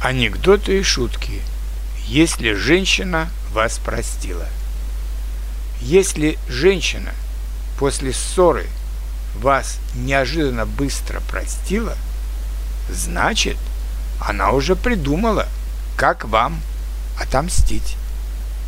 Анекдоты и шутки. Если женщина вас простила. Если женщина после ссоры вас неожиданно быстро простила, значит, она уже придумала, как вам отомстить.